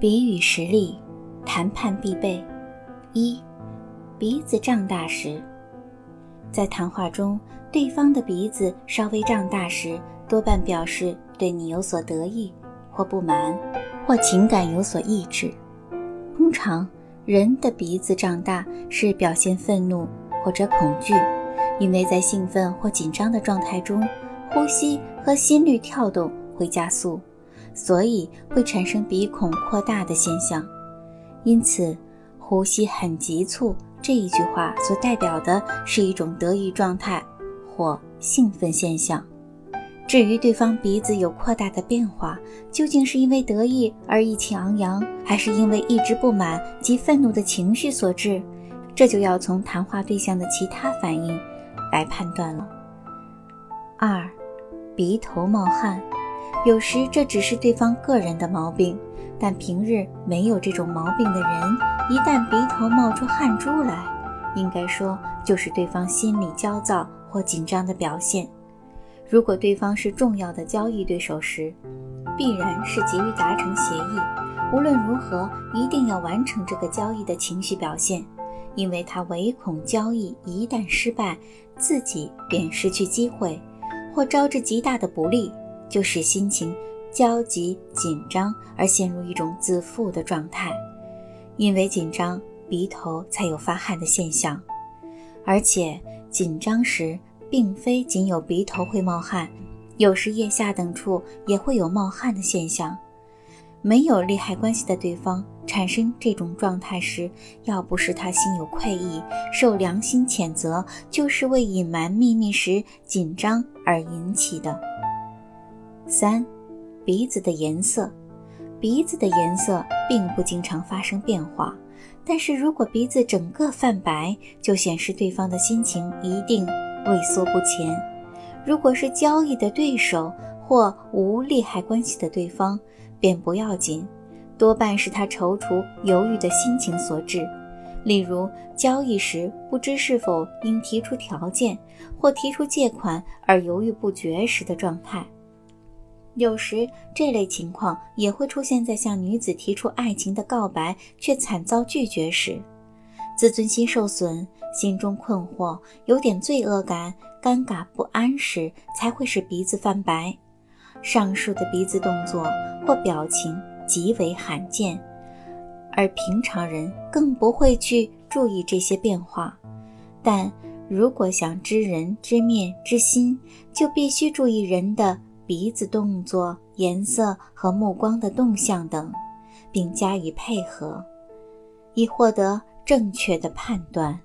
比与实力，谈判必备。一，鼻子胀大时，在谈话中，对方的鼻子稍微胀大时，多半表示对你有所得意或不满，或情感有所抑制。通常，人的鼻子胀大是表现愤怒或者恐惧，因为在兴奋或紧张的状态中，呼吸和心率跳动会加速，所以会产生鼻孔扩大的现象。因此。呼吸很急促，这一句话所代表的是一种得意状态或兴奋现象。至于对方鼻子有扩大的变化，究竟是因为得意而意气昂扬，还是因为一直不满及愤怒的情绪所致，这就要从谈话对象的其他反应来判断了。二，鼻头冒汗，有时这只是对方个人的毛病。但平日没有这种毛病的人，一旦鼻头冒出汗珠来，应该说就是对方心里焦躁或紧张的表现。如果对方是重要的交易对手时，必然是急于达成协议，无论如何一定要完成这个交易的情绪表现，因为他唯恐交易一旦失败，自己便失去机会，或招致极大的不利，就使心情。焦急、紧张而陷入一种自负的状态，因为紧张，鼻头才有发汗的现象。而且紧张时，并非仅有鼻头会冒汗，有时腋下等处也会有冒汗的现象。没有利害关系的对方产生这种状态时，要不是他心有愧意，受良心谴责，就是为隐瞒秘密时紧张而引起的。三。鼻子的颜色，鼻子的颜色并不经常发生变化，但是如果鼻子整个泛白，就显示对方的心情一定畏缩不前。如果是交易的对手或无利害关系的对方，便不要紧，多半是他踌躇犹豫的心情所致。例如交易时不知是否应提出条件，或提出借款而犹豫不决时的状态。有时这类情况也会出现在向女子提出爱情的告白却惨遭拒绝时，自尊心受损、心中困惑、有点罪恶感、尴尬不安时，才会使鼻子泛白。上述的鼻子动作或表情极为罕见，而平常人更不会去注意这些变化。但如果想知人知面知心，就必须注意人的。鼻子动作、颜色和目光的动向等，并加以配合，以获得正确的判断。